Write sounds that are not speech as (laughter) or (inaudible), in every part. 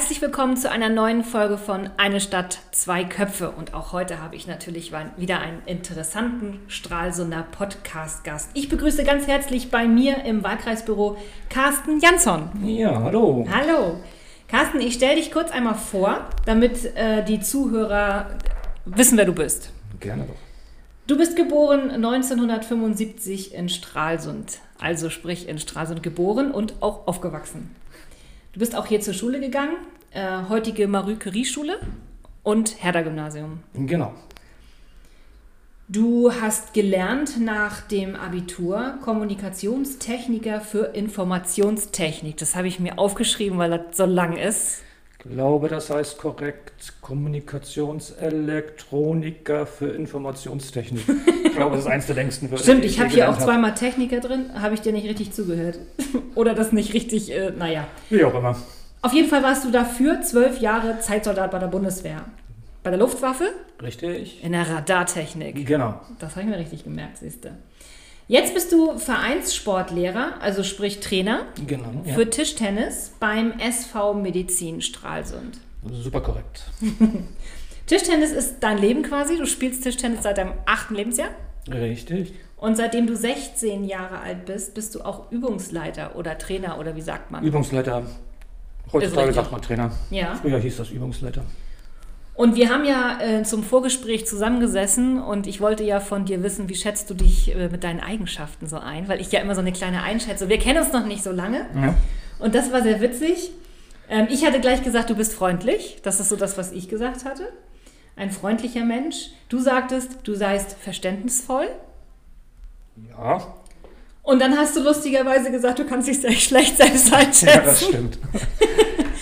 Herzlich willkommen zu einer neuen Folge von Eine Stadt, zwei Köpfe. Und auch heute habe ich natürlich wieder einen interessanten Stralsunder Podcast-Gast. Ich begrüße ganz herzlich bei mir im Wahlkreisbüro Carsten Jansson. Ja, hallo. Hallo. Carsten, ich stelle dich kurz einmal vor, damit äh, die Zuhörer wissen, wer du bist. Gerne doch. Du bist geboren 1975 in Stralsund, also sprich in Stralsund geboren und auch aufgewachsen. Du bist auch hier zur Schule gegangen, äh, heutige Marie Curie Schule und Herder Gymnasium. Genau. Du hast gelernt nach dem Abitur Kommunikationstechniker für Informationstechnik. Das habe ich mir aufgeschrieben, weil das so lang ist. Ich glaube, das heißt korrekt Kommunikationselektroniker für Informationstechnik. (laughs) Ich glaube, das ist eins der längsten Wörter. Stimmt, ich habe hier auch zweimal Techniker drin. Habe ich dir nicht richtig zugehört? Oder das nicht richtig, äh, naja. Wie auch immer. Auf jeden Fall warst du dafür zwölf Jahre Zeitsoldat bei der Bundeswehr. Bei der Luftwaffe? Richtig. In der Radartechnik. Genau. Das habe ich mir richtig gemerkt, siehst du. Jetzt bist du Vereinssportlehrer, also sprich Trainer genau, ja. für Tischtennis beim SV Medizin Stralsund. Super korrekt. (laughs) Tischtennis ist dein Leben quasi. Du spielst Tischtennis seit deinem achten Lebensjahr. Richtig. Und seitdem du 16 Jahre alt bist, bist du auch Übungsleiter oder Trainer oder wie sagt man? Übungsleiter. Heutzutage sagt man Trainer. Ja. Früher hieß das Übungsleiter. Und wir haben ja äh, zum Vorgespräch zusammengesessen und ich wollte ja von dir wissen, wie schätzt du dich äh, mit deinen Eigenschaften so ein? Weil ich ja immer so eine kleine Einschätzung. Wir kennen uns noch nicht so lange. Ja. Und das war sehr witzig. Ähm, ich hatte gleich gesagt, du bist freundlich. Das ist so das, was ich gesagt hatte. Ein freundlicher Mensch. Du sagtest, du seist verständnisvoll. Ja. Und dann hast du lustigerweise gesagt, du kannst dich sehr schlecht selbst einschätzen. (laughs) Ja, das stimmt. (laughs)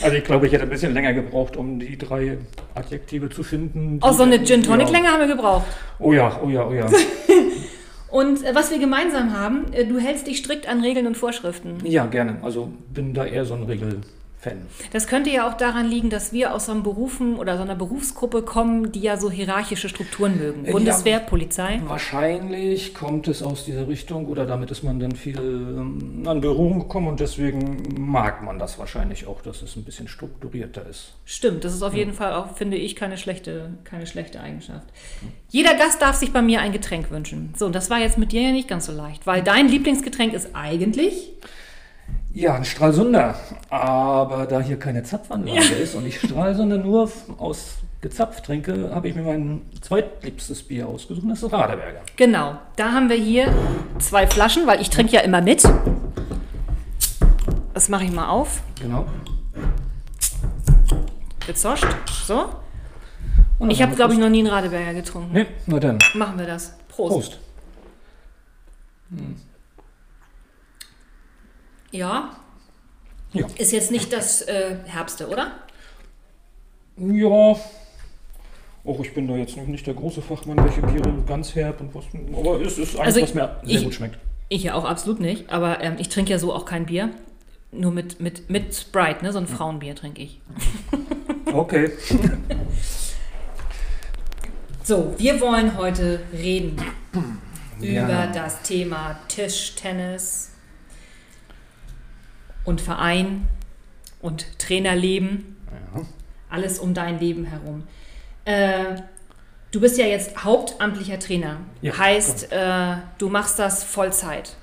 Also ich glaube, ich hätte ein bisschen länger gebraucht, um die drei Adjektive zu finden. Auch so eine Gin Tonic ja. länger haben wir gebraucht. Oh ja, oh ja, oh ja. (laughs) und äh, was wir gemeinsam haben, äh, du hältst dich strikt an Regeln und Vorschriften. Ja, gerne. Also bin da eher so ein Regel. Fan. Das könnte ja auch daran liegen, dass wir aus so einem Berufen oder so einer Berufsgruppe kommen, die ja so hierarchische Strukturen mögen. Äh, Bundeswehr, ja, Polizei. Wahrscheinlich kommt es aus dieser Richtung oder damit ist man dann viel ähm, an Berührung gekommen und deswegen mag man das wahrscheinlich auch, dass es ein bisschen strukturierter ist. Stimmt, das ist auf ja. jeden Fall auch, finde ich, keine schlechte, keine schlechte Eigenschaft. Jeder Gast darf sich bei mir ein Getränk wünschen. So, und das war jetzt mit dir ja nicht ganz so leicht, weil dein Lieblingsgetränk ist eigentlich ja, ein Stralsunder. Aber da hier keine Zapfanlage ja. ist und ich Stralsunder nur aus gezapft trinke, habe ich mir mein zweitliebstes Bier ausgesucht. Das ist Radeberger. Genau. Da haben wir hier zwei Flaschen, weil ich trinke ja immer mit. Das mache ich mal auf. Genau. Gezoscht. So. Und ich habe, glaube ich, noch nie einen Radeberger getrunken. Nee, nur dann. Machen wir das. Prost. Prost. Hm. Ja. ja. Ist jetzt nicht das äh, Herbste, oder? Ja. Auch ich bin da jetzt nicht der große Fachmann, welche Biere ganz herb und was. Aber es ist eins, also was mir sehr ich, gut schmeckt. Ich ja auch absolut nicht. Aber ähm, ich trinke ja so auch kein Bier. Nur mit, mit, mit Sprite, ne? So ein Frauenbier trinke ich. Okay. (laughs) so, wir wollen heute reden ja. über das Thema Tischtennis und Verein und Trainerleben. Ja. Alles um dein Leben herum. Äh, du bist ja jetzt hauptamtlicher Trainer. Ja, heißt, äh, du machst das Vollzeit.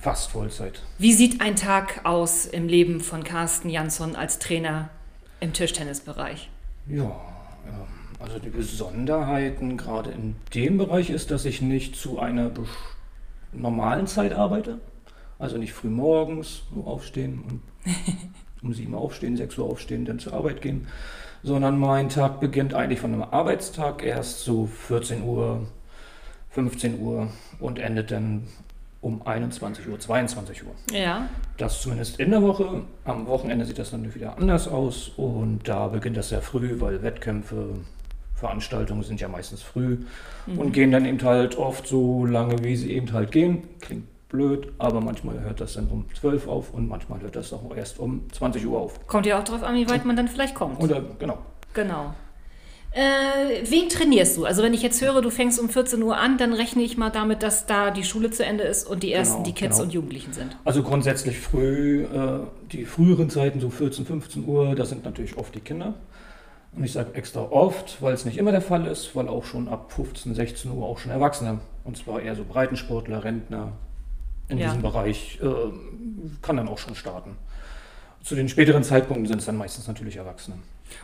Fast Vollzeit. Wie sieht ein Tag aus im Leben von Carsten Jansson als Trainer im Tischtennisbereich? Ja, also die Besonderheiten gerade in dem Bereich ist, dass ich nicht zu einer normalen Zeit arbeite. Also nicht früh morgens nur aufstehen und (laughs) um sieben aufstehen, sechs Uhr aufstehen, dann zur Arbeit gehen, sondern mein Tag beginnt eigentlich von einem Arbeitstag erst so 14 Uhr, 15 Uhr und endet dann um 21 Uhr, 22 Uhr. Ja. Das zumindest in der Woche. Am Wochenende sieht das dann wieder anders aus und da beginnt das sehr früh, weil Wettkämpfe, Veranstaltungen sind ja meistens früh mhm. und gehen dann eben halt oft so lange, wie sie eben halt gehen. Klingt blöd, aber manchmal hört das dann um 12 auf und manchmal hört das auch erst um 20 Uhr auf. Kommt ja auch darauf an, wie weit man dann vielleicht kommt. Oder genau. Genau. Äh, wen trainierst du? Also wenn ich jetzt höre, du fängst um 14 Uhr an, dann rechne ich mal damit, dass da die Schule zu Ende ist und die ersten Genau, die Kids genau. und Jugendlichen sind. Also grundsätzlich früh, äh, die früheren Zeiten, so 14, 15 Uhr, das sind natürlich oft die Kinder. Und ich sage extra oft, weil es nicht immer der Fall ist, weil auch schon ab 15, 16 Uhr auch schon Erwachsene, und zwar eher so Breitensportler, Rentner in Ja. diesem Bereich, äh, kann dann auch schon starten. Zu den späteren Zeitpunkten sind es dann meistens natürlich Erwachsene.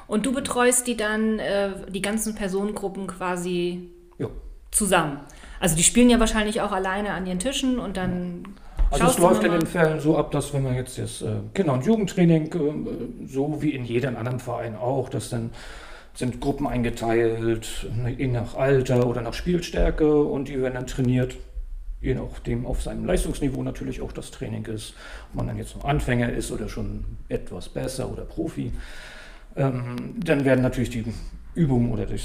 Und du betreust die dann, äh, die ganzen Personengruppen quasi Ja. zusammen. Also die spielen ja wahrscheinlich auch alleine an ihren Tischen und dann Also es läuft in den Fällen so ab, dass wenn man jetzt das äh, Kinder- und Jugendtraining, äh, so wie in jedem anderen Verein auch, dass dann sind Gruppen eingeteilt, ne, je nach Alter oder nach Spielstärke und die werden dann trainiert, je nachdem auf seinem Leistungsniveau natürlich auch das Training ist. Ob man dann jetzt noch Anfänger ist oder schon etwas besser oder Profi. Ähm, dann werden natürlich die Übungen oder das,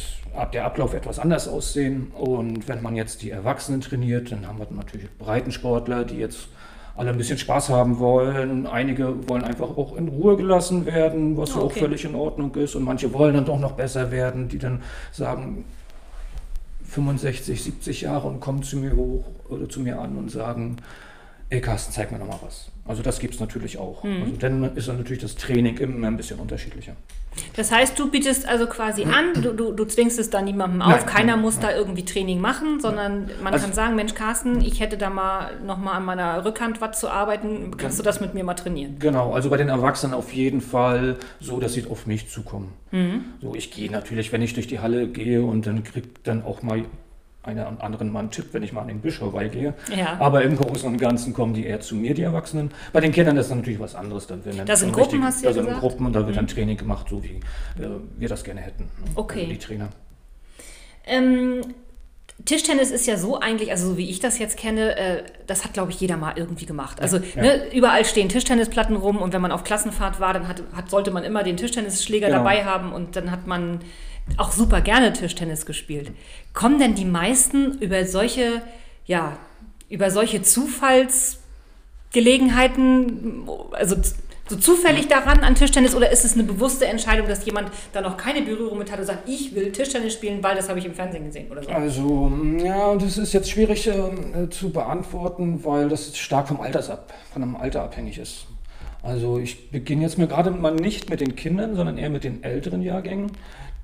der Ablauf etwas anders aussehen. Und wenn man jetzt die Erwachsenen trainiert, dann haben wir natürlich Breitensportler, die jetzt alle ein bisschen Spaß haben wollen. Einige wollen einfach auch in Ruhe gelassen werden, was ja Ah, auch okay. völlig in Ordnung ist. Und manche wollen dann doch noch besser werden, die dann sagen, 65, 70 Jahre und kommen zu mir hoch oder zu mir an und sagen, ey Carsten, zeig mir noch mal was. Also das gibt es natürlich auch. Mhm. Also dann ist dann natürlich das Training immer ein bisschen unterschiedlicher. Das heißt, du bietest also quasi an, du, du, du zwingst es dann niemandem auf, Nein, keiner nein, muss da irgendwie Training machen, sondern man Also- kann sagen, Mensch Carsten, ich hätte da mal nochmal an meiner Rückhand was zu arbeiten, kannst du das mit mir mal trainieren? Genau, also bei den Erwachsenen auf jeden Fall so, dass sie auf mich zukommen. Mhm. So, ich gehe natürlich, wenn ich durch die Halle gehe und dann kriegt dann auch mal einer und anderen mal einen Tipp, wenn ich mal an den Bischof vorbeigehe. Ja. Aber im Großen und Ganzen kommen die eher zu mir, die Erwachsenen. Bei den Kindern ist das natürlich was anderes. Da werden Das sind Gruppen, hast du ja Da sind? Mhm. Gruppen und da wird dann Training gemacht, so wie äh, wir das gerne hätten. ne? Okay. Also die Trainer. Ähm, Tischtennis ist ja so eigentlich, also so wie ich das jetzt kenne, äh, das hat, glaube ich, jeder mal irgendwie gemacht. Also ja. Ne, überall stehen Tischtennisplatten rum und wenn man auf Klassenfahrt war, dann hat, hat, sollte man immer den Tischtennisschläger Genau. dabei haben und dann hat man auch super gerne Tischtennis gespielt. Kommen denn die meisten über solche, ja, über solche Zufallsgelegenheiten, also so zufällig daran an Tischtennis oder ist es eine bewusste Entscheidung, dass jemand da noch keine Berührung mit hat und sagt, ich will Tischtennis spielen, weil das habe ich im Fernsehen gesehen oder so? Also, ja, das ist jetzt schwierig äh, zu beantworten, weil das stark vom Alters ab, von dem Alter abhängig ist. Also ich beginne jetzt mir gerade mal nicht mit den Kindern, sondern eher mit den älteren Jahrgängen,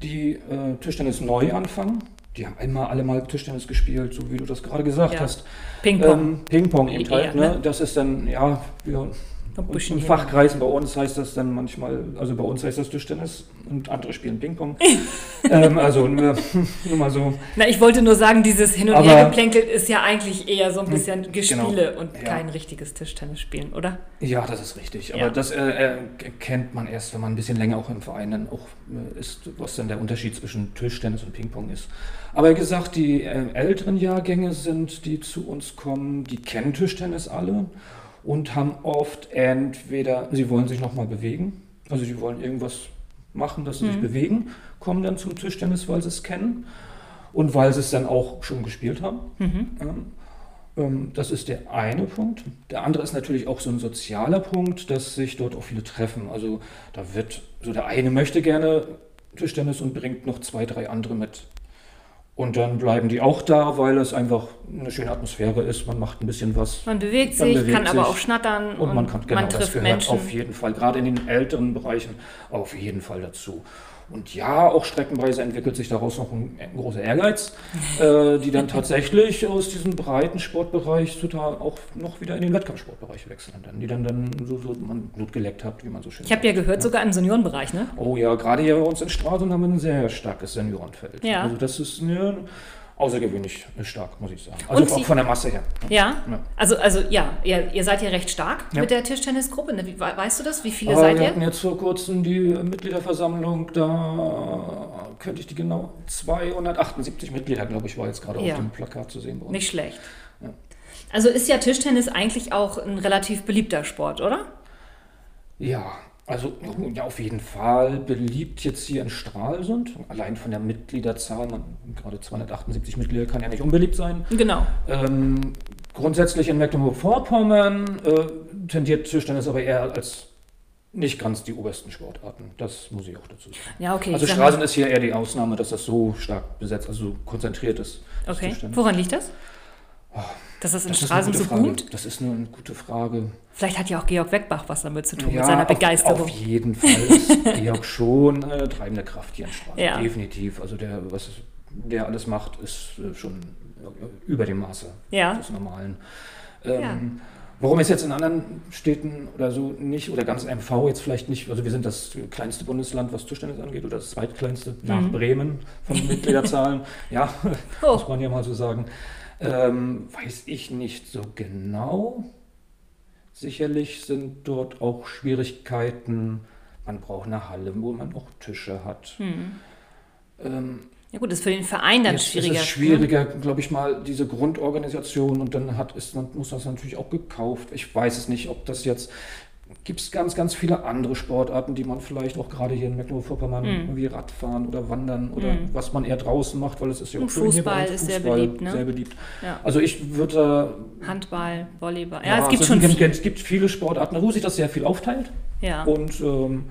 die äh, Tischtennis neu anfangen. Die haben einmal alle mal Tischtennis gespielt, so wie du das gerade gesagt Ja. hast. Ping-Pong. Ähm, Ping-Pong eben Eher, halt, ne? ne? Das ist dann, ja, wir, In hier. Fachkreisen bei uns heißt das dann manchmal, also bei uns heißt das Tischtennis und andere spielen Ping-Pong. (laughs) ähm, also nur, (laughs) nur mal so. Na, ich wollte nur sagen, dieses Hin- und Hergeplänkelt ist ja eigentlich eher so ein bisschen Gespiele Genau. und Ja. kein richtiges Tischtennis spielen, oder? Ja, das ist richtig. Aber Ja. das äh, äh, kennt man erst, wenn man ein bisschen länger auch im Verein dann auch äh, ist, was dann der Unterschied zwischen Tischtennis und Ping-Pong ist. Aber wie gesagt, die äh, älteren Jahrgänge sind, die zu uns kommen, die kennen Tischtennis alle und haben oft entweder, sie wollen sich nochmal bewegen, also sie wollen irgendwas machen, dass sie sich bewegen, kommen dann zum Tischtennis, weil sie es kennen und weil sie es dann auch schon gespielt haben. Ähm, ähm, Das ist der eine Punkt. Der andere ist natürlich auch so ein sozialer Punkt, dass sich dort auch viele treffen. Also da wird, so der eine möchte gerne Tischtennis und bringt noch zwei, drei andere mit. Und dann bleiben die auch da, weil es einfach eine schöne Atmosphäre ist. Man macht ein bisschen was. Man bewegt Man sich, bewegt kann aber sich. auch schnattern Und man kann, genau, das trifft gehört Menschen. auf jeden Fall, gerade in den älteren Bereichen, auf jeden Fall dazu. Und ja, auch streckenweise entwickelt sich daraus noch ein, ein großer Ehrgeiz, äh, die dann (laughs) tatsächlich aus diesem breiten Sportbereich total auch noch wieder in den Wettkampfsportbereich wechseln. Dann, die dann, dann so, so man Blut geleckt hat, wie man so schön Ich habe ja gehört, sogar im Seniorenbereich, ne? Oh ja, gerade hier bei uns in Stralsund haben wir ein sehr starkes Seniorenfeld. Ja. Also das ist ne, außergewöhnlich stark, muss ich sagen. Also Und auch Sie- von der Masse her. Ja? Ja. Also, also ja, ihr, ihr seid ja recht stark Ja. mit der Tischtennisgruppe. Ne? Wie, we- weißt du das? Wie viele Aber seid wir ihr? hatten jetzt vor kurzem die Mitgliederversammlung, da könnte ich die genau 278 Mitglieder, glaube ich, war jetzt gerade Ja. auf dem Plakat zu sehen bei uns. Nicht schlecht. Also ist ja Tischtennis eigentlich auch ein relativ beliebter Sport, oder? Ja, also ja, auf jeden Fall beliebt jetzt hier in Stralsund. Allein von der Mitgliederzahl, man, gerade 278 Mitglieder kann ja nicht unbeliebt sein. Genau. Ähm, grundsätzlich in Mecklenburg-Vorpommern äh, tendiert Tischtennis aber eher als nicht ganz die obersten Sportarten. Das muss ich auch dazu sagen. Ja, okay. Also mal- ist hier eher die Ausnahme, dass das so stark besetzt, also konzentriert ist. Okay. Woran liegt das? Dass das in Das ist Straßen gute so Frage. boomt? Das ist eine gute Frage. Vielleicht hat ja auch Georg Weckbach was damit zu tun, mit seiner Begeisterung. Auf jeden Fall ist (laughs) Georg schon eine treibende Kraft hier in Straßen. Ja. Definitiv. Also der, was der alles macht, ist äh, schon über dem Maße Ja. des Normalen. Ähm, Ja. Warum es jetzt in anderen Städten oder so nicht, oder ganz MV jetzt vielleicht nicht, also wir sind das kleinste Bundesland, was Tischtennis angeht, oder das zweitkleinste nach Mhm. Bremen von (laughs) Mitgliederzahlen, ja, Oh. muss man ja mal so sagen, ähm, weiß ich nicht so genau. Sicherlich sind dort auch Schwierigkeiten. Man braucht eine Halle, wo man auch Tische hat. Hm. Ähm, Ja gut, das ist für den Verein dann Jetzt schwieriger. Ist es schwieriger, glaube ich mal, diese Grundorganisation und dann hat, ist, dann muss das natürlich auch gekauft. Ich weiß es nicht, ob das jetzt. Gibt es ganz, ganz viele andere Sportarten, die man vielleicht auch gerade hier in Mecklenburg-Vorpommern, Mhm. wie Radfahren oder Wandern oder Mhm. was man eher draußen macht, weil es ist ja Und auch schön hier bei Fußball uns. ist sehr beliebt, ne? Sehr beliebt. Ja. Also ich würde. Handball, Volleyball. Ja, es gibt es schon gibt, viel. es gibt viele Sportarten, wo sich das sehr viel aufteilt. Ja. Und ähm,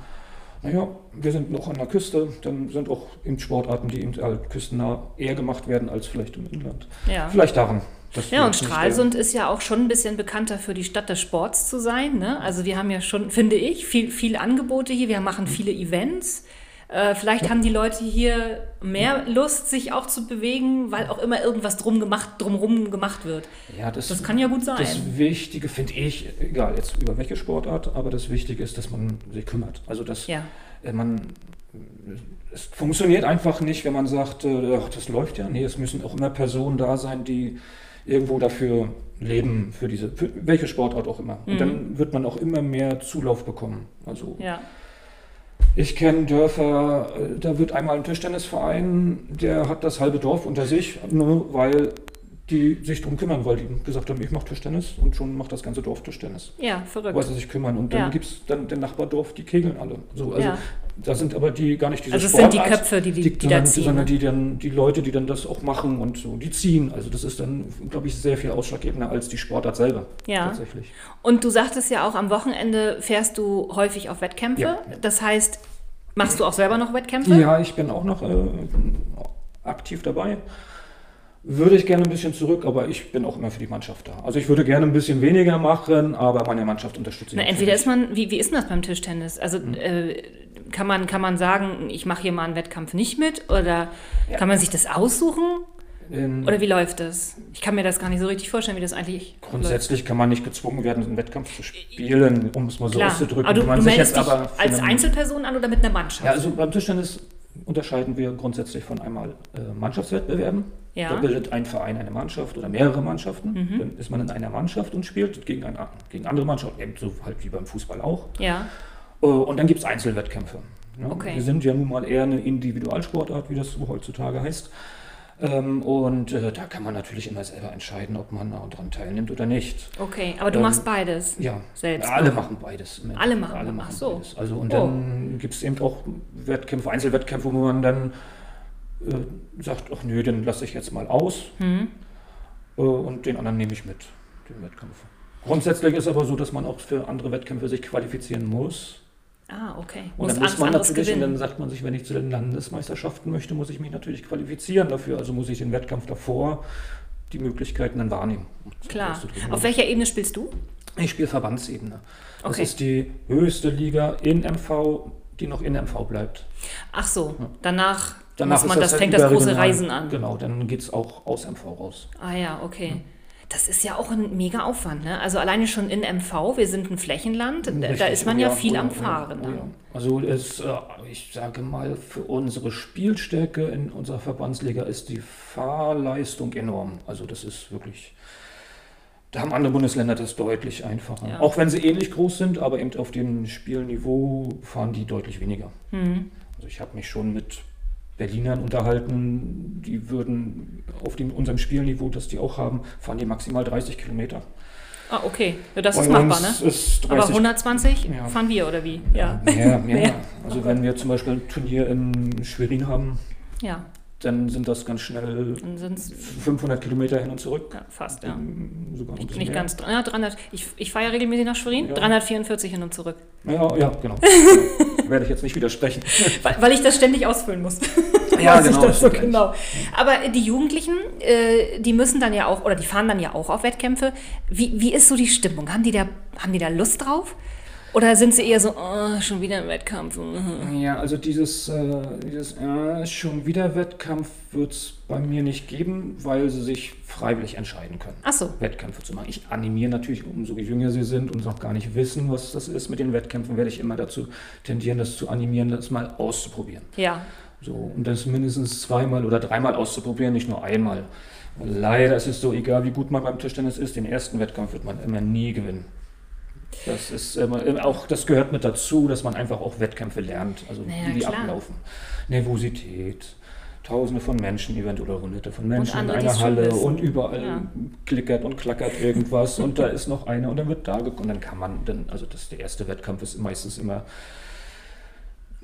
naja, wir sind noch an der Küste, dann sind auch eben Sportarten, die eben halt küstennah eher gemacht werden als vielleicht im Inland. ja. Vielleicht daran. Wir Ja, und Stralsund ist ja auch schon ein bisschen bekannter für die Stadt des Sports zu sein. Ne? Also wir haben ja schon, finde ich, viel, viele Angebote hier. Wir machen viele Events. Äh, vielleicht haben die Leute hier mehr Lust, sich auch zu bewegen, weil auch immer irgendwas drum gemacht, drumherum gemacht wird. Ja, das, Das kann ja gut sein. Das Wichtige finde ich, egal jetzt über welche Sportart, aber das Wichtige ist, dass man sich kümmert. Also dass Ja, äh, man es funktioniert einfach nicht, wenn man sagt, äh, ach, das läuft ja. Nee, es müssen auch immer Personen da sein, die irgendwo dafür leben, für diese, für welche Sportart auch immer. Mhm. Und dann wird man auch immer mehr Zulauf bekommen. Also ja. ich kenne Dörfer, äh, da wird einmal ein Tischtennisverein, der hat das halbe Dorf unter sich, nur weil die sich drum kümmern, weil die gesagt haben, ich mache Tischtennis und schon macht das ganze Dorf Tischtennis. Ja, Weil verrückt. sie sich kümmern. Und dann Ja. gibt es dann den Nachbardorf, die kegeln alle. So, also Ja. da sind aber die gar nicht diese Also es sind die Sportart, Köpfe, die, die, die, sondern, da ziehen. sondern die dann die Leute, die dann das auch machen und so, die ziehen. Also das ist dann, glaube ich, sehr viel ausschlaggebender als die Sportart selber. Ja. Tatsächlich. Und du sagtest ja auch, am Wochenende fährst du häufig auf Wettkämpfe. Ja. Das heißt, machst du auch selber noch Wettkämpfe? Ja, ich bin auch noch äh, aktiv dabei. Würde ich gerne ein bisschen zurück, aber ich bin auch immer für die Mannschaft da. Also ich würde gerne ein bisschen weniger machen, aber meine Mannschaft unterstütze ich. Na, entweder ist man, wie, wie ist denn das beim Tischtennis? Also Hm. äh, kann, man, kann man sagen, ich mache hier mal einen Wettkampf nicht mit? Oder Ja. kann man sich das aussuchen? In- Oder wie läuft das? Ich kann mir das gar nicht so richtig vorstellen, wie das eigentlich läuft. Grundsätzlich kann man nicht gezwungen werden, einen Wettkampf zu spielen, um es mal so Klar. auszudrücken. Aber du, man du sich dich aber als Einzelperson an oder mit einer Mannschaft? Ja, also beim Tischtennis unterscheiden wir grundsätzlich von einmal äh, Mannschaftswettbewerben. Ja. Da bildet ein Verein eine Mannschaft oder mehrere Mannschaften. Mhm. Dann ist man in einer Mannschaft und spielt gegen, eine, gegen andere Mannschaften, eben so halt wie beim Fußball auch. ja. Äh, Und dann gibt es Einzelwettkämpfe. Ja, Okay. Wir sind ja nun mal eher eine Individualsportart, wie das so heutzutage heißt. Ähm, Und äh, da kann man natürlich immer selber entscheiden, ob man daran teilnimmt oder nicht. Okay, aber du Ähm, machst beides. Ja, Selbst alle machen beides. Alle Endeffekt. machen- ach so. beides. Also und Oh. dann gibt es eben auch Wettkämpfe, Einzelwettkämpfe, wo man dann äh, sagt, ach nö, den lasse ich jetzt mal aus Hm? äh, und den anderen nehme ich mit, den Wettkampf. Grundsätzlich ist aber so, dass man auch für andere Wettkämpfe sich qualifizieren muss. Ah, okay. Und Musst dann muss man natürlich, und dann sagt man sich, wenn ich zu den Landesmeisterschaften möchte, muss ich mich natürlich qualifizieren dafür. Also muss ich den Wettkampf davor die Möglichkeiten dann wahrnehmen. Klar. Auf welcher Ebene spielst du? Ich spiele Verbandsebene. Das Okay. ist die höchste Liga in MV, die noch in MV bleibt. Ach so, Ja. danach, Danach muss man, ist das halt fängt das große. Reisen an. Genau, dann geht es auch aus MV raus. Ah ja, okay. Das ist ja auch ein mega Aufwand, ne? Also alleine schon in MV, wir sind ein Flächenland, da, da Richtig, ist man ja ja, viel oh am ja, Fahren. oh ja. Also es, äh, ich sage mal, für unsere Spielstärke in unserer Verbandsliga ist die Fahrleistung enorm. Also das ist wirklich, da haben andere Bundesländer das deutlich einfacher. Ja. Auch wenn sie ähnlich groß sind, aber eben auf dem Spielniveau fahren die deutlich weniger. Hm. Also ich habe mich schon mit Berlinern unterhalten, die würden auf dem, unserem Spielniveau, das die auch haben, fahren die maximal 30 Kilometer. Ah, okay. Ja, das ist Bei machbar, uns ne? Ist 30 Aber 120 Ja. fahren wir, oder wie? Ja. Mehr, (laughs) mehr. Mehr. Also wenn wir zum Beispiel ein Turnier in Schwerin haben, Ja. Dann sind das ganz schnell Dann sind's 500 Kilometer hin und zurück. ja, fast, ja. Sogar Nicht, mehr. ganz, ja, 300. Ich, ich fahre ja regelmäßig nach Schwerin. Ja. 344 hin und zurück. Ja, ja, genau. (laughs) Werde ich jetzt nicht widersprechen. Weil, weil ich das ständig ausfüllen muss. Ja, (laughs) genau, so genau. Aber die Jugendlichen, äh, die müssen dann ja auch, oder die fahren dann ja auch auf Wettkämpfe. Wie, wie ist so die Stimmung? Haben die, da, haben die da Lust drauf? Oder sind sie eher so, oh, schon wieder ein Wettkampf? mhm. (laughs) Ja, also dieses, äh, dieses äh, schon wieder Wettkampf wird es bei mir nicht geben, weil sie sich freiwillig entscheiden können. Ach so. Wettkämpfe zu machen. Ich animiere natürlich, umso jünger sie sind und noch gar nicht wissen, was das ist mit den Wettkämpfen, werde ich immer dazu tendieren, das zu animieren, das mal auszuprobieren. Ja. So, und das mindestens zweimal oder dreimal auszuprobieren, nicht nur einmal. Leider ist es so, egal wie gut man beim Tischtennis ist, den ersten Wettkampf wird man immer nie gewinnen. Das ist immer, auch, das gehört mit dazu, dass man einfach auch Wettkämpfe lernt, also Naja, wie die klar. ablaufen. Nervosität, Tausende von Menschen, eventuell oder Hunderte von Menschen in andere, die einer Halle und überall Ja. klickert und klackert irgendwas und da ist noch einer und dann wird da geguckt und dann kann man dann, also das der erste Wettkampf ist meistens immer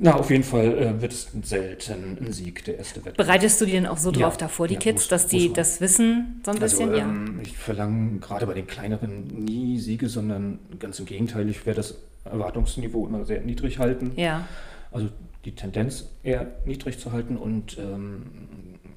na, auf jeden Fall äh, wird es selten ein Sieg, der erste Wettkampf. Bereitest du die denn auch so Ja. drauf davor, die Ja, Kids, muss- dass die das wissen, so ein bisschen? Also, ja. ähm, ich verlange gerade bei den kleineren nie Siege, sondern ganz im Gegenteil, ich werde das Erwartungsniveau immer sehr niedrig halten. Ja. Also die Tendenz eher niedrig zu halten und ähm,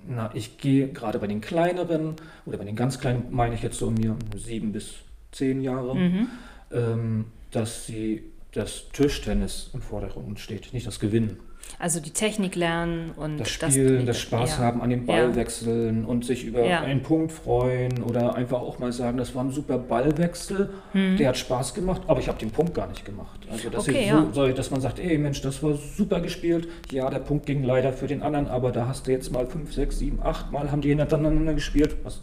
na, ich gehe gerade bei den kleineren oder bei den ganz kleinen, meine ich jetzt so mir sieben bis zehn Jahre, Mhm. ähm, dass sie das Tischtennis im Vordergrund steht, nicht das Gewinnen. Also die Technik lernen und Das Spielen, das, Spaß ja. haben an den Ja. Ballwechseln und sich über Ja. einen Punkt freuen oder einfach auch mal sagen, das war ein super Ballwechsel, der hat Spaß gemacht, aber ich habe den Punkt gar nicht gemacht. Also dass, Hm. Okay, ja. so, dass man sagt, ey Mensch, das war super gespielt, ja, der Punkt ging leider für den anderen, aber da hast du jetzt mal fünf, sechs, sieben, acht Mal haben die hintereinander gespielt, was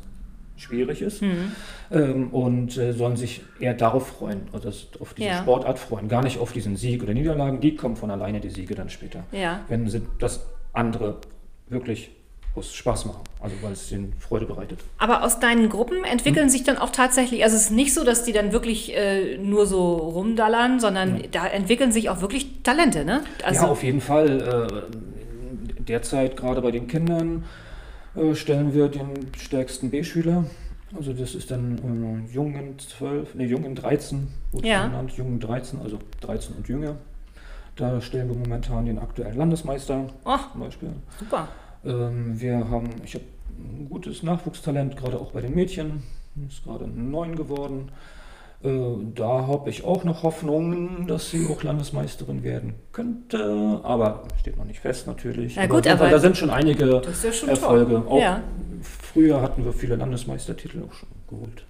schwierig ist. Hm. Ähm, und äh, sollen sich eher darauf freuen, das- auf diese Ja. Sportart freuen, gar nicht auf diesen Sieg oder Niederlagen, die kommen von alleine, die Siege dann später Ja. wenn sie das andere wirklich aus Spaß machen, also weil es ihnen Freude bereitet. Aber aus deinen Gruppen Hm. entwickeln sich dann auch tatsächlich, also es ist nicht so, dass die dann wirklich äh, nur so rumdallern, sondern da entwickeln sich auch wirklich Talente, ne? Also, ja, auf jeden Fall. Äh, derzeit gerade bei den Kindern stellen wir den stärksten B-Schüler. Also das ist dann äh, Jungen 12, nee, Jungen 13, wurde Ja. genannt, Jungen 13, also 13 und jünger. Da stellen wir momentan den aktuellen Landesmeister oh, zum Beispiel. super. Ähm, wir haben, ich habe ein gutes Nachwuchstalent, gerade auch bei den Mädchen. Ist gerade neun geworden. Äh, da habe ich auch noch Hoffnungen, dass sie auch Landesmeisterin werden könnte. Aber steht noch nicht fest natürlich. Na gut, Fall, aber da sind schon einige ja schon Erfolge. Ja, früher hatten wir viele Landesmeistertitel auch schon geholt.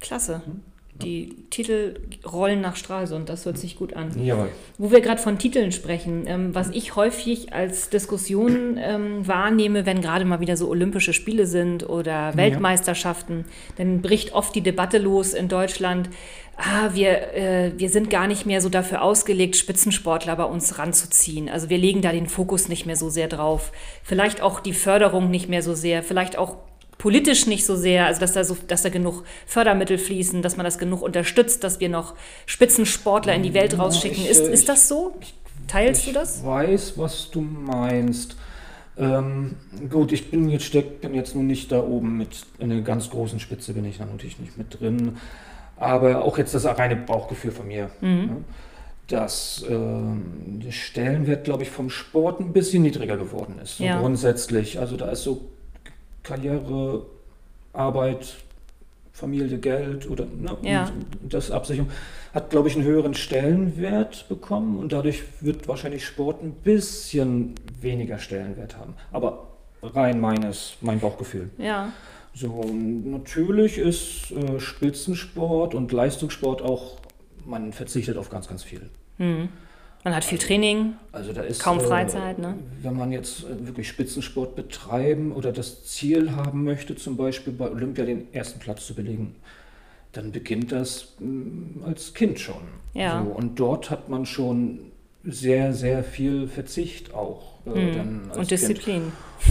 klasse. Hm? Die Titel rollen nach Stralsund, das hört sich gut an. Jawohl. Wo wir gerade von Titeln sprechen, ähm, was ich häufig als Diskussion ähm, wahrnehme, wenn gerade mal wieder so Olympische Spiele sind oder Weltmeisterschaften, dann bricht oft die Debatte los in Deutschland. Ah, wir, äh, wir sind gar nicht mehr so dafür ausgelegt, Spitzensportler bei uns ranzuziehen. Also wir legen da den Fokus nicht mehr so sehr drauf. Vielleicht auch die Förderung nicht mehr so sehr, vielleicht auch politisch nicht so sehr, also dass da, so, dass da genug Fördermittel fließen, dass man das genug unterstützt, dass wir noch Spitzensportler in die Welt Ja, rausschicken. ich, ist, äh, ist das so? Teilst ich du das? weiß, was du meinst. Ähm, gut, ich bin jetzt, steck, bin jetzt nun nicht da oben mit in einer ganz großen Spitze, bin ich da natürlich nicht mit drin. Aber auch jetzt das reine Bauchgefühl von mir. Mhm. Ne? Dass ähm, der Stellenwert, glaube ich, vom Sport ein bisschen niedriger geworden ist. So Ja. Grundsätzlich. Also da ist so Karriere, Arbeit, Familie, Geld oder ne, Ja. das Absicherung hat, glaube ich, einen höheren Stellenwert bekommen und dadurch wird wahrscheinlich Sport ein bisschen weniger Stellenwert haben. Aber rein meines, mein Bauchgefühl. Ja. So, natürlich ist äh, Spitzensport und Leistungssport auch, man verzichtet auf ganz, ganz viel. Hm. Man hat viel Training. Also da ist Kaum äh, Freizeit, ne? Wenn man jetzt äh, wirklich Spitzensport betreiben oder das Ziel haben möchte, zum Beispiel bei Olympia den ersten Platz zu belegen, dann beginnt das mh, als Kind schon. Ja. So, und dort hat man schon sehr, sehr viel Verzicht auch äh, Hm. als Und Kind. Disziplin.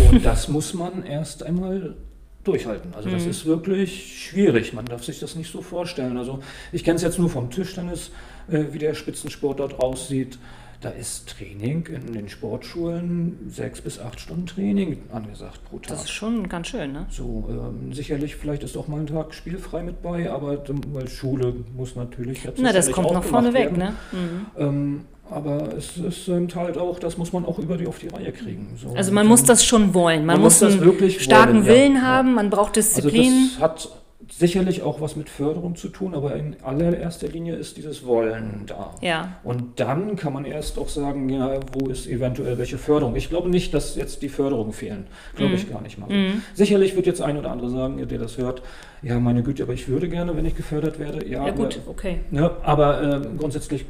Und das muss man erst einmal durchhalten. Also das Mhm. ist wirklich schwierig. Man darf sich das nicht so vorstellen. Also ich kenne es jetzt nur vom Tischtennis, wie der Spitzensport dort aussieht. Da ist Training in den Sportschulen, sechs bis acht Stunden Training angesagt pro Tag. Das ist schon ganz schön, ne? So, ähm, sicherlich, vielleicht ist auch mal ein Tag spielfrei mit bei, aber weil Schule muss natürlich jetzt Na, das kommt auch noch vorne weg, ne? Mhm. Ähm, aber es ist eben halt auch, das muss man auch über die auf die Reihe kriegen. So, Also man muss das schon wollen. Man, Man muss einen wirklich starken wollen. Willen Ja. haben, man braucht Also Disziplin. das hat sicherlich auch was mit Förderung zu tun, aber in allererster Linie ist dieses Wollen da. ja. Und dann kann man erst auch sagen, ja, wo ist eventuell welche Förderung. Ich glaube nicht, dass jetzt die Förderungen fehlen. Glaube Mhm. ich gar nicht mal. Sicherlich wird jetzt ein oder andere sagen, der das hört, ja, meine Güte, aber ich würde gerne, wenn ich gefördert werde. Ja, Ja gut, aber, okay. ja, aber äh, grundsätzlich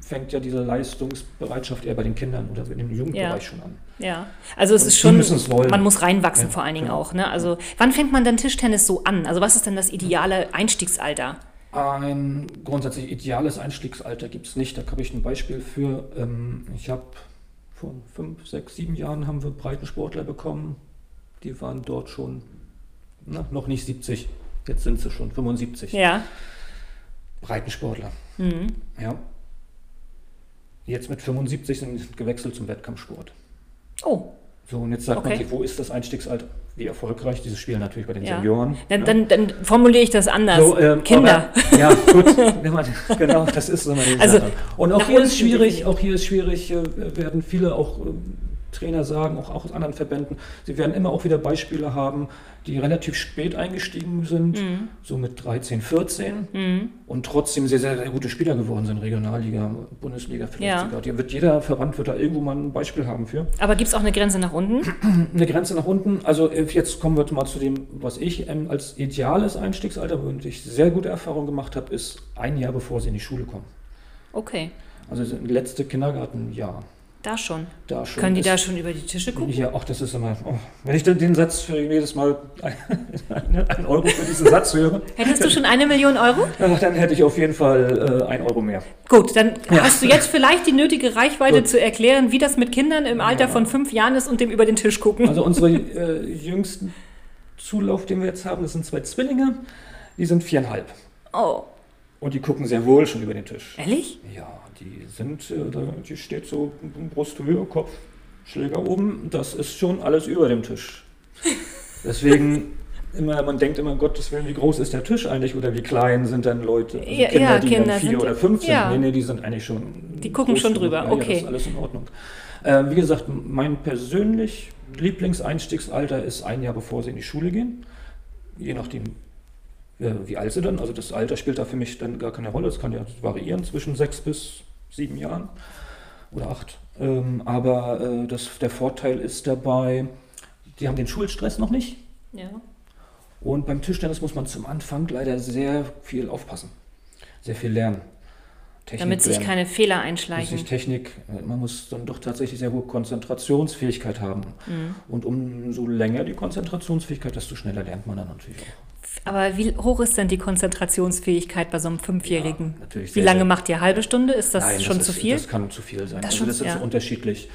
fängt ja diese Leistungsbereitschaft eher bei den Kindern oder in dem Jugendbereich Ja. schon an. Ja, also es Und ist schon, man muss reinwachsen Ja, vor allen Dingen genau. auch. Ne? Also wann fängt man denn Tischtennis so an? Also was ist denn das ideale Einstiegsalter? Ein grundsätzlich ideales Einstiegsalter gibt es nicht. Da habe ich ein Beispiel für. Ähm, ich habe vor fünf, sechs, sieben Jahren haben wir Breitensportler bekommen. Die waren dort schon na, noch nicht 70. Jetzt sind sie schon 75. Ja. Breitensportler. Mhm. Ja. Jetzt mit 75 sind sie gewechselt zum Wettkampfsport. Oh, So, und jetzt sagt man Okay. sich, wo ist das Einstiegsalter? Wie erfolgreich? Dieses Spiel natürlich bei den Ja. Senioren. dann, ja. dann, dann formuliere ich das anders. So, ähm, Kinder. Aber, ja, gut. (laughs) Man- genau, das ist immer die Also, Sache. Und auch hier ist schwierig, auch hier ist schwierig, äh, werden viele auch ähm, Trainer sagen, auch, auch aus anderen Verbänden, sie werden immer auch wieder Beispiele haben, die relativ spät eingestiegen sind, Mhm. so mit 13, 14 und trotzdem sehr, sehr, sehr gute Spieler geworden sind, Regionalliga, Bundesliga, vielleicht Ja. sogar. Die wird jeder Verband wird da irgendwo mal ein Beispiel haben für. Aber gibt es auch eine Grenze nach unten? (clears throat) Eine Grenze nach unten. Also äh, jetzt kommen wir mal zu dem, was ich ähm, als ideales Einstiegsalter, womit ich sehr gute Erfahrungen gemacht habe, ist ein Jahr bevor sie in die Schule kommen. Okay, Also das letzte Kindergartenjahr. Da schon. Da schon Können die ist, da schon über die Tische gucken? Ja, ach, das ist immer. Oh, wenn ich dann den Satz für jedes Mal einen (laughs) Euro für diesen Satz höre, Hättest du schon eine Million Euro? ach, dann hätte ich auf jeden Fall äh, ein Euro mehr. Gut, dann Ja. hast du jetzt vielleicht die nötige Reichweite Gut. zu erklären, wie das mit Kindern im Alter Ja. von fünf Jahren ist und dem über den Tisch gucken. Also unsere äh, jüngsten Zulauf, den wir jetzt haben, das sind zwei Zwillinge, die sind viereinhalb. Oh, Und die gucken sehr wohl schon über den Tisch. ehrlich? Ja, die sind, äh, die steht so Brusthöhe, Kopf, Schläger oben, das ist schon alles über dem Tisch. (laughs) Deswegen, immer, man denkt immer, Gottes Willen, wie groß ist der Tisch eigentlich oder wie klein sind dann Leute, also Ja, Kinder, ja, die Kinder dann vier oder fünf sind. ja. Nee, nee, die sind eigentlich schon. Die gucken schon drüber, Ja, okay. Ja, das ist alles in Ordnung. Äh, wie gesagt, mein persönlich Lieblingseinstiegsalter ist ein Jahr bevor sie in die Schule gehen. Je nachdem, äh, wie alt sie dann. Also das Alter spielt da für mich dann gar keine Rolle. Es kann ja variieren zwischen sechs bis sieben Jahren oder acht. Ähm, aber äh, das, der Vorteil ist dabei, die haben den Schulstress noch nicht. Ja. Und beim Tischtennis muss man zum Anfang leider sehr viel aufpassen. Sehr viel lernen. Technik Damit sich lernen. keine Fehler einschleichen. sich Technik, äh, man muss dann doch tatsächlich sehr hohe Konzentrationsfähigkeit haben. Mhm. Und umso länger die Konzentrationsfähigkeit, desto schneller lernt man dann natürlich auch. Aber wie hoch ist denn die Konzentrationsfähigkeit bei so einem Fünfjährigen? Ja, natürlich wie lange sehr- macht ihr? Halbe Stunde? Ist das Nein, schon das zu ist, viel? Das kann zu viel sein. Das also das ist ja. unterschiedlich.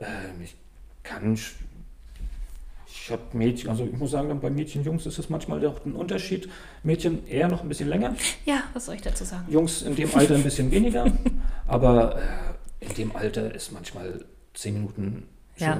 Ähm, ich kann, ich habe Mädchen, also ich muss sagen, bei Mädchen, Jungs ist es manchmal doch ein Unterschied. Mädchen eher noch ein bisschen länger, ja, was soll ich dazu sagen? Jungs in dem Alter ein bisschen weniger. (laughs) aber äh, in dem Alter ist manchmal zehn Minuten schon Ja.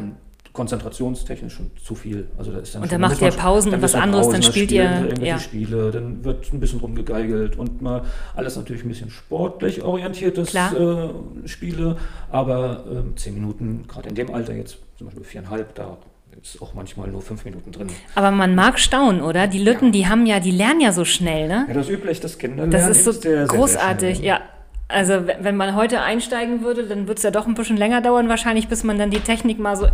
Konzentrationstechnisch schon zu viel. Also da ist dann Und dann da macht ihr Pausen und dann was dann anderes, dann Pausen, spielt spielen ihr- irgendwelche ja. Spiele, dann wird ein bisschen rumgegeigelt und mal alles natürlich ein bisschen sportlich orientiertes äh, Spiele, aber ähm, zehn Minuten, gerade in dem Alter jetzt, zum Beispiel viereinhalb, da ist auch manchmal nur fünf Minuten drin. Aber man mag staunen, oder? Die Lütten, Ja. die haben ja, die lernen ja so schnell, ne? Ja, das ist üblich, das Kinder Das ist so sehr, sehr, sehr großartig, schnell. ja. Also wenn man heute einsteigen würde, dann würde es ja doch ein bisschen länger dauern wahrscheinlich, bis man dann die Technik mal so,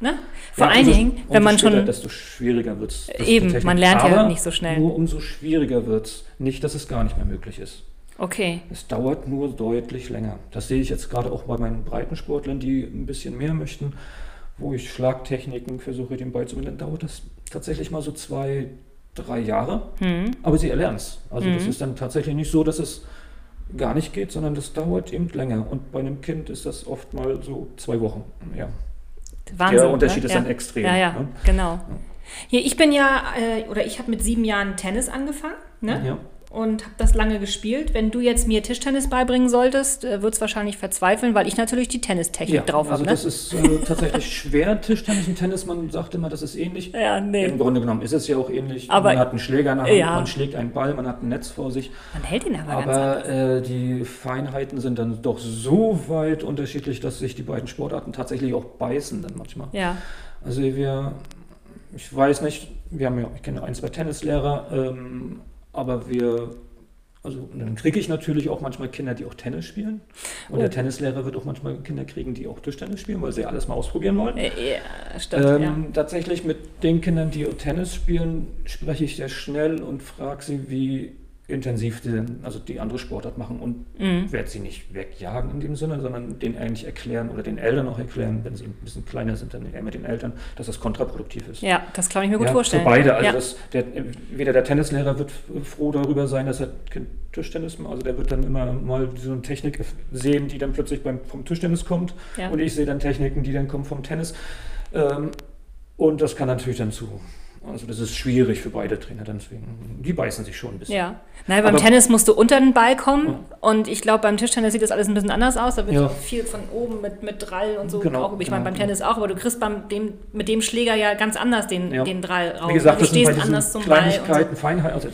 ne? Vor Ja, allen Dingen, wenn man später, schon, Desto schwieriger wird es. Eben, man lernt ja nicht so schnell. Nur umso schwieriger wird es. Nicht, dass es gar nicht mehr möglich ist. okay, Es dauert nur deutlich länger. Das sehe ich jetzt gerade auch bei meinen Breitensportlern, die ein bisschen mehr möchten, wo ich Schlagtechniken versuche, dem beizubringen. Dann dauert das tatsächlich mal so zwei, drei Jahre. hm. Aber sie erlernen es. Also das Mhm. ist dann tatsächlich nicht so, dass es gar nicht geht, sondern das dauert eben länger. Und bei einem Kind ist das oft mal so zwei Wochen. Ja. Wahnsinn. Der Unterschied ne? ist ja. dann extrem. Ja, ja, ne? genau. Hier, ich bin ja, äh, oder ich habe mit sieben Jahren Tennis angefangen, ne? Ja. Und habe das lange gespielt. Wenn du jetzt mir Tischtennis beibringen solltest, äh, wird es wahrscheinlich verzweifeln, weil ich natürlich die Tennistechnik drauf also habe. das ist äh, tatsächlich schwer, Tischtennis und Tennis. Man sagt immer, das ist ähnlich. Ja, nee. Im Grunde genommen ist es ja auch ähnlich. Aber- man hat einen Schläger in der Hand, Ja. man schlägt einen Ball, man hat ein Netz vor sich. Man hält ihn aber, ganz Aber anders. äh, die Feinheiten sind dann doch so weit unterschiedlich, dass sich die beiden Sportarten tatsächlich auch beißen dann manchmal. Ja, Also wir, ich weiß nicht, wir haben ja, ich kenne ein, zwei Tennislehrer, ähm, aber wir, also dann kriege ich natürlich auch manchmal Kinder, die auch Tennis spielen. Und Oh. der Tennislehrer wird auch manchmal Kinder kriegen, die auch Tischtennis spielen, weil sie alles mal ausprobieren wollen. äh, ja stimmt. Ähm, ja. Tatsächlich mit den Kindern, die Tennis spielen, spreche ich sehr schnell und frage sie, wie intensiv denn, also die andere Sportart machen und Mhm. werde sie nicht wegjagen in dem Sinne, sondern denen eigentlich erklären oder den Eltern auch erklären, wenn sie ein bisschen kleiner sind, dann eher mit den Eltern, dass das kontraproduktiv ist. ja, das kann ich mir gut Ja, vorstellen. Für beide. Also ja. das, der, weder der Tennislehrer wird froh darüber sein, dass er Kind Tischtennis macht. Also der wird dann immer mal so eine Technik sehen, die dann plötzlich beim, vom Tischtennis kommt. Ja. Und ich sehe dann Techniken, die dann kommen vom Tennis. Ähm, und das kann natürlich dann zu. Also das ist schwierig für beide Trainer, deswegen. Die beißen sich schon ein bisschen. Ja. Nein, beim Aber- Tennis musst du unter den Ball kommen und ich glaube, beim Tischtennis sieht das alles ein bisschen anders aus. Da wird Ja. viel von oben mit, mit Drall und so. Genau, auch, ich meine, genau, beim genau. Tennis auch, aber du kriegst beim dem, mit dem Schläger ja ganz anders den, Ja. den Drall raus. Wie gesagt, du das sind Kleinigkeiten, Feinheiten, also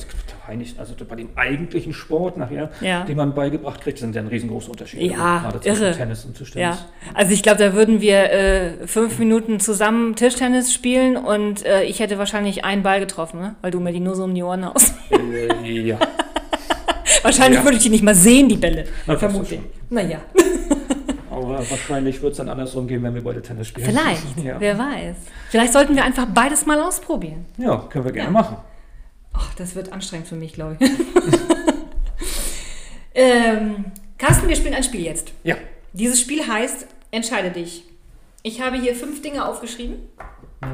Feinheit- also bei dem eigentlichen Sport nachher, Ja. den man beigebracht kriegt, sind dann riesengroße Unterschiede. Ja, gerade zwischen irre. Tennis und. Tischtennis. Ja, also ich glaube, da würden wir äh, fünf Minuten zusammen Tischtennis spielen und äh, ich hätte wahrscheinlich einen Ball getroffen, ne? weil du mir die nur so um die Ohren haust. Äh, ja. (laughs) wahrscheinlich Ja. würde ich die nicht mal sehen, die Bälle. Na, Vermutlich. Naja, (laughs) Aber wahrscheinlich wird es dann andersrum gehen, wenn wir beide Tennis spielen. vielleicht. (laughs) Ja, Wer weiß. Vielleicht sollten wir einfach beides mal ausprobieren. ja können wir gerne Ja. machen. Ach, das wird anstrengend für mich, glaube ich. (laughs) ähm, Carsten, wir spielen ein Spiel jetzt. Ja. Dieses Spiel heißt Entscheide dich. Ich habe hier fünf Dinge aufgeschrieben,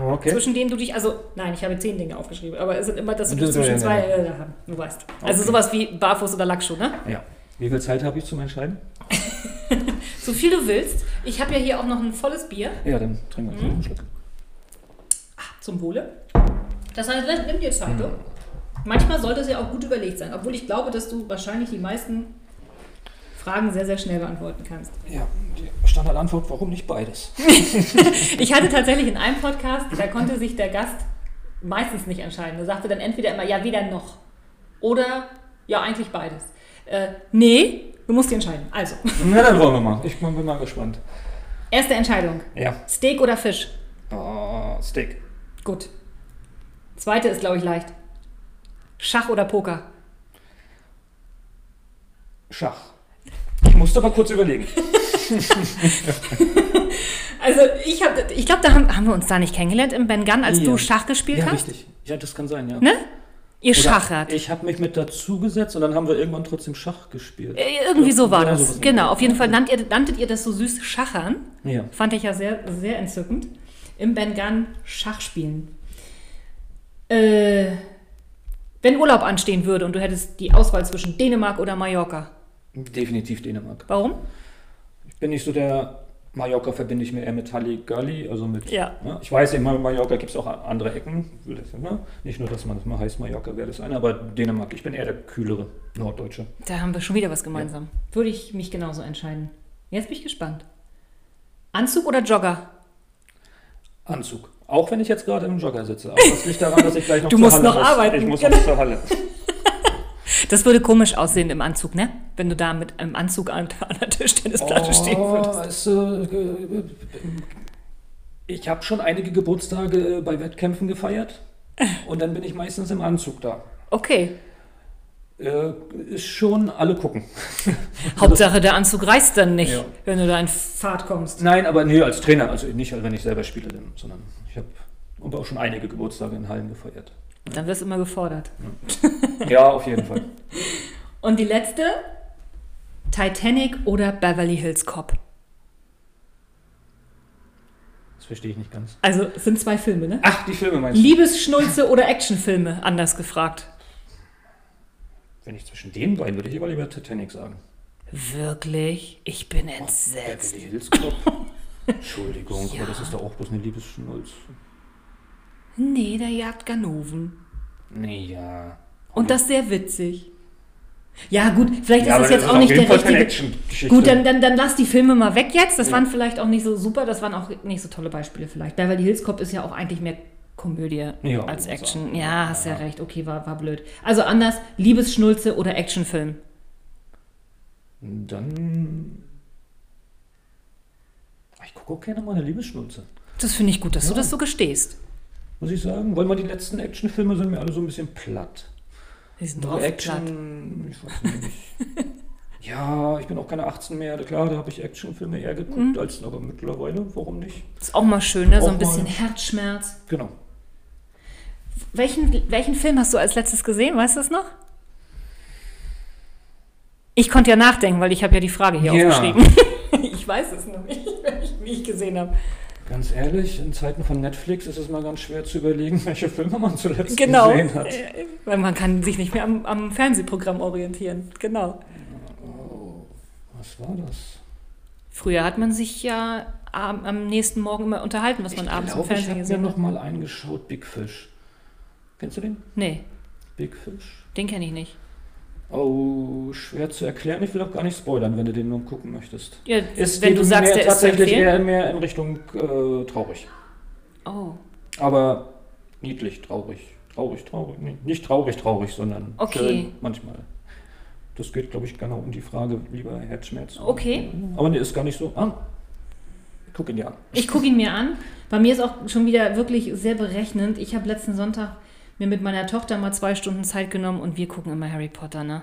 Okay. zwischen denen du dich, also nein, ich habe zehn Dinge aufgeschrieben, aber es sind immer, dass du Das dich zwischen zwei, äh, du weißt. Also Okay. sowas wie Barfuß oder Lackschuh, ne? Ja. Wie viel Zeit habe ich zum Entscheiden? (laughs) So viel du willst. Ich habe ja hier auch noch ein volles Bier Ja, dann trinken wir Mhm. einen Schluck. zum Wohle. Das heißt, nimm dir Zeit, du. Manchmal sollte es ja auch gut überlegt sein, obwohl ich glaube, dass du wahrscheinlich die meisten Fragen sehr, sehr schnell beantworten kannst. Ja, die Standardantwort, warum nicht beides? (laughs) Ich hatte tatsächlich in einem Podcast, da konnte sich der Gast meistens nicht entscheiden. Er sagte dann entweder immer, ja, weder noch. Oder, ja, eigentlich beides. Äh, nee, du musst dich entscheiden. Also, (laughs) Na, dann wollen wir mal. Ich bin mal gespannt. erste Entscheidung. Ja. Steak oder Fisch? Oh, Steak. Gut. Zweite ist, glaube ich, leicht. Schach oder Poker? Schach. Ich musste aber kurz überlegen. (laughs) Also, ich, hab, ich glaube, da haben, haben wir uns da nicht kennengelernt im Ben Gunn, als Ja. du Schach gespielt Ja, hast. richtig. Ja, das kann sein, ja. Ne? Ihr Oder schachert. Ich habe mich mit dazugesetzt und dann haben wir irgendwann trotzdem Schach gespielt. Äh, Irgendwie so war Ja, das. Genau, auf jeden. Fall nannt ihr, nanntet ihr das so süß Schachern. Ja. Fand ich ja sehr, sehr entzückend. Im Ben Gunn Schach spielen. Äh, wenn Urlaub anstehen würde und du hättest die Auswahl zwischen Dänemark oder Mallorca, Definitiv Dänemark. warum? Ich bin nicht so der Mallorca verbinde ich mir eher mit Halligalli, also mit. Ja. Ne? Ich weiß, in Mallorca gibt es auch andere Ecken. Ne? Nicht nur, dass man das mal heißt, Mallorca wäre das eine, aber Dänemark, ich bin eher der kühlere Norddeutsche. Da haben wir schon wieder was gemeinsam. Würde ich mich genauso entscheiden. Jetzt bin ich gespannt. Anzug oder Jogger? Anzug. Auch wenn ich jetzt gerade im Jogger sitze. Aber das liegt daran, dass ich gleich noch Du zur musst Halle noch muss. arbeiten. Ich muss Genau. noch zur Halle. (laughs) Das würde komisch aussehen im Anzug, ne? Wenn du da mit einem Anzug an, der Tischtennisplatte stehen würdest. Oh, ist, äh, ich habe schon einige Geburtstage äh, bei Wettkämpfen gefeiert. (laughs) Und dann bin ich meistens im Anzug da. Okay. Äh, ist schon alle gucken. (laughs) Hauptsache, der Anzug reißt dann nicht, Ja. wenn du da in Fahrt kommst. Nein, aber nee, als Trainer, also nicht, wenn ich selber spiele, sondern ich habe aber auch schon einige Geburtstage in Hallen gefeiert. Dann wirst du immer gefordert. Ja, auf jeden Fall. (laughs) Und die letzte? Titanic oder Beverly Hills Cop? Das verstehe ich nicht ganz. Also, es sind zwei Filme, ne? Ach, die Filme meinst du? Liebesschnulze oder Actionfilme, anders gefragt. Wenn ich zwischen den beiden würde ich aber lieber Titanic sagen. Wirklich? Ich bin entsetzt. Beverly Hills Cop. (laughs) Entschuldigung, Ja. aber das ist doch auch bloß eine Liebesschnulz. Nee, der jagt Ganoven. Nee, ja. Und das sehr witzig. Ja, gut, vielleicht Ja, ist das jetzt ist auch nicht der richtige. Gut, dann, dann, dann lass die Filme mal weg jetzt. Das Ja. waren vielleicht auch nicht so super, das waren auch nicht so tolle Beispiele vielleicht. Beverly Hills Cop ist ja auch eigentlich mehr Komödie Ja, als Action. Ja, hast ja Ja. recht. Okay, war, war blöd. Also anders, Liebesschnulze oder Actionfilm. Dann. Ich gucke auch gerne mal eine Liebesschnulze. Das finde ich gut, dass du Ja. das so gestehst. Muss ich sagen, weil mal die letzten Actionfilme sind mir alle so ein bisschen platt. Die sind drauf Action, platt. ich weiß nicht. (laughs) ja, ich bin auch keine 18 mehr. Klar, da habe ich Actionfilme eher geguckt, Mhm. als aber mittlerweile, warum nicht? Ist auch mal schön, ne? So ein bisschen mal. Herzschmerz. Genau. Welchen, welchen Film hast du als letztes gesehen? Weißt du das noch? Ich konnte ja nachdenken, weil ich habe ja die Frage hier Ja. aufgeschrieben. (laughs) ich weiß es noch nicht, (laughs) wie ich gesehen habe. Ganz ehrlich, in Zeiten von Netflix ist es mal ganz schwer zu überlegen, (laughs) welche Filme man zuletzt Genau. gesehen hat. Äh, Weil man kann sich nicht mehr am, am Fernsehprogramm orientieren. Genau. Oh, was war das? Früher hat man sich ja am, nächsten Morgen immer unterhalten, was man ich abends im glaube, ich Fernsehen habe mir gesehen noch hat. mal eingeschaut, Big Fish. Kennst du den? Nee, Big Fish? den kenne ich nicht. Oh, schwer zu erklären. Ich will auch gar nicht spoilern, wenn du den nur gucken möchtest. Ja, Es wenn du sagst, der ist tatsächlich empfehlen. eher mehr in Richtung äh, traurig. Oh, Aber niedlich traurig. Traurig, traurig. Nee, Nicht traurig, traurig, sondern Okay. schön manchmal. Das geht, glaube ich, genau um die Frage, lieber Herzschmerz. Okay. Aber nee, ist gar nicht so. Ah, guck ihn dir an. Ich gucke ihn mir an. Bei mir ist auch schon wieder wirklich sehr berechnend. Ich habe letzten Sonntag mir mit meiner Tochter mal zwei Stunden Zeit genommen und wir gucken immer Harry Potter, ne?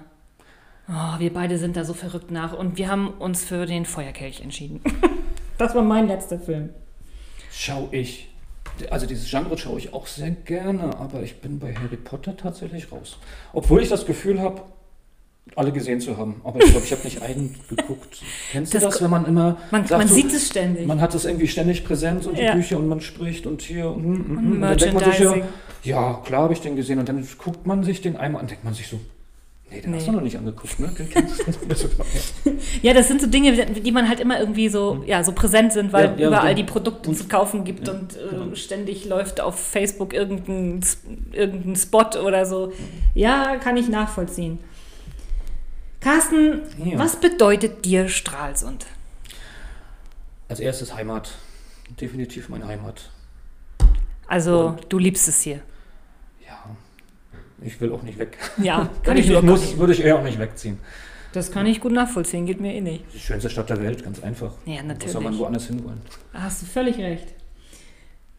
Oh, wir beide sind da so verrückt nach und wir haben uns für den Feuerkelch entschieden. (laughs) Das war mein letzter Film. Schau ich. Also dieses Genre schaue ich auch sehr gerne, aber ich bin bei Harry Potter tatsächlich raus. Obwohl ich das Gefühl habe, alle gesehen zu haben. Aber ich glaube, ich habe nicht einen geguckt. (laughs) Kennst du Das das, wenn man immer Man, sagt, man so, sieht es ständig. man hat das irgendwie ständig präsent und die Ja. Bücher und man spricht und hier und, hm, hm, Und und dann denkt man sich ja, ja, klar habe ich den gesehen und dann guckt man sich den einmal an, denkt man sich so, nee, den hast Nee. du noch nicht angeguckt, ne? (laughs) Ja, das sind so Dinge, die man halt immer irgendwie so, ja, so präsent sind, weil Ja, ja, überall die Produkte zu kaufen gibt und äh, genau. ständig läuft auf Facebook irgendein, irgendein Spot oder so. Ja, kann ich nachvollziehen. Carsten, Ja. was bedeutet dir Stralsund? Als erstes Heimat. Definitiv meine Heimat. Also, Und- du liebst es hier. Ja. Ich will auch nicht weg. Ja, (laughs) kann ich ich nicht muss, würde ich eher auch nicht wegziehen. Das kann ich gut nachvollziehen, geht mir eh nicht. Die schönste Stadt der Welt, ganz einfach. Ja, Wo soll man natürlich. woanders hinwollen? Hast du völlig recht.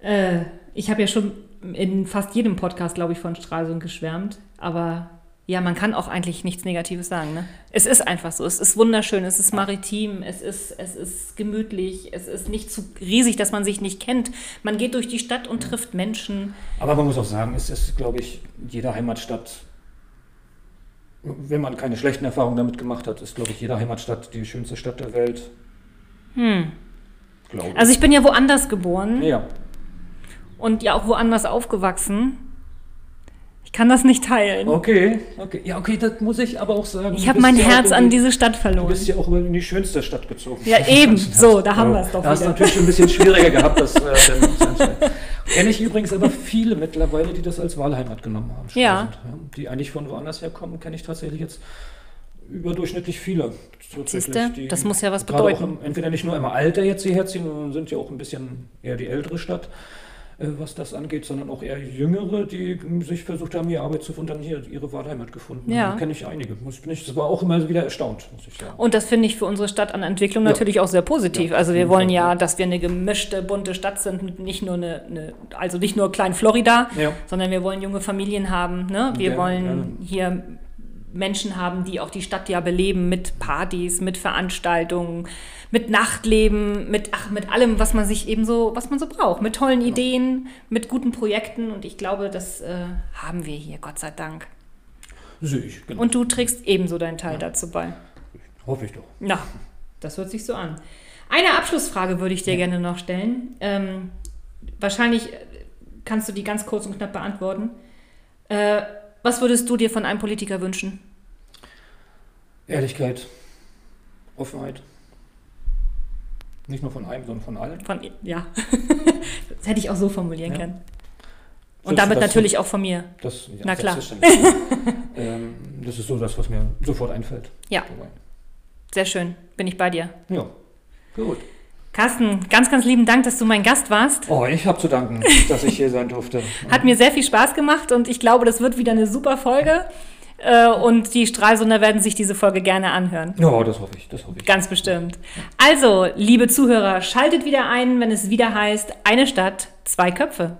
Äh, ich habe ja schon in fast jedem Podcast, glaube ich, von Stralsund geschwärmt. Aber ja, man kann auch eigentlich nichts Negatives sagen. Ne? Es ist einfach so. Es ist wunderschön, es ist maritim, es ist, es ist gemütlich, es ist nicht zu riesig, dass man sich nicht kennt. Man geht durch die Stadt und trifft Menschen. Aber man muss auch sagen, es ist, glaube ich, jede Heimatstadt, wenn man keine schlechten Erfahrungen damit gemacht hat, ist, glaube ich, jede Heimatstadt die schönste Stadt der Welt. Hm. Glaube ich. Also ich bin ja woanders geboren ja. und ja auch woanders aufgewachsen. Ich kann das nicht teilen. Okay, okay. Ja, okay, das muss ich aber auch sagen. Ich Du habe mein ja auch Herz an diese Stadt Du verloren. bist ja auch in die schönste Stadt gezogen. Ja, eben. (laughs) So, da haben wir es doch Da hast du natürlich schon ein bisschen schwieriger gehabt, das äh, (laughs) Kenne ich übrigens aber viele mittlerweile, die das als Wahlheimat genommen haben. Ja. Die eigentlich von woanders herkommen, kenne ich tatsächlich jetzt überdurchschnittlich viele. Siehste, die das muss ja was auch bedeuten. Im, entweder nicht nur im Alter jetzt hierher ziehen, sondern sind ja auch ein bisschen eher die ältere Stadt, was das angeht, sondern auch eher Jüngere, die sich versucht haben, hier Arbeit zu finden, dann hier ihre Wahlheimat gefunden. Ja. Kenne ich einige. Muss, bin ich, das war auch immer wieder erstaunt, muss ich sagen. Und das finde ich für unsere Stadt an Entwicklung Ja. natürlich auch sehr positiv. Ja, also wir wollen ja, dass wir eine gemischte, bunte Stadt sind, nicht nur eine, eine also nicht nur klein Florida, sondern wir wollen junge Familien haben. Ne? Wir wollen hier Menschen haben, die auch die Stadt ja beleben mit Partys, mit Veranstaltungen, mit Nachtleben, mit ach, mit allem, was man sich eben so, was man so braucht, mit tollen Ideen, mit guten Projekten. Und ich glaube, das äh, haben wir hier, Gott sei Dank. Sehe ich, genau. Und du trägst ebenso deinen Teil dazu bei. Hoffe ich doch. Na, das hört sich so an. Eine Abschlussfrage würde ich dir gerne noch stellen. Ähm, wahrscheinlich kannst du die ganz kurz und knapp beantworten. Äh, was würdest du dir von einem Politiker wünschen? Ehrlichkeit, Offenheit. Nicht nur von einem, sondern von allen. Von, ja, (laughs) das hätte ich auch so formulieren Ja. können. Und Das- damit das- natürlich auch von mir. Das, ja, Na klar. selbstverständlich. (laughs) ähm, das ist so das, was mir sofort einfällt. Ja. Sehr schön. Bin ich bei dir. Ja, gut. Carsten, ganz, ganz lieben Dank, dass du mein Gast warst. Oh, ich habe zu danken, (laughs) dass ich hier sein durfte. Hat mir sehr viel Spaß gemacht und ich glaube, das wird wieder eine super Folge. Äh, Und die Stralsunder werden sich diese Folge gerne anhören. Ja, das hoffe ich, das hoffe ich. Ganz bestimmt. Also, liebe Zuhörer, schaltet wieder ein, wenn es wieder heißt, eine Stadt, zwei Köpfe.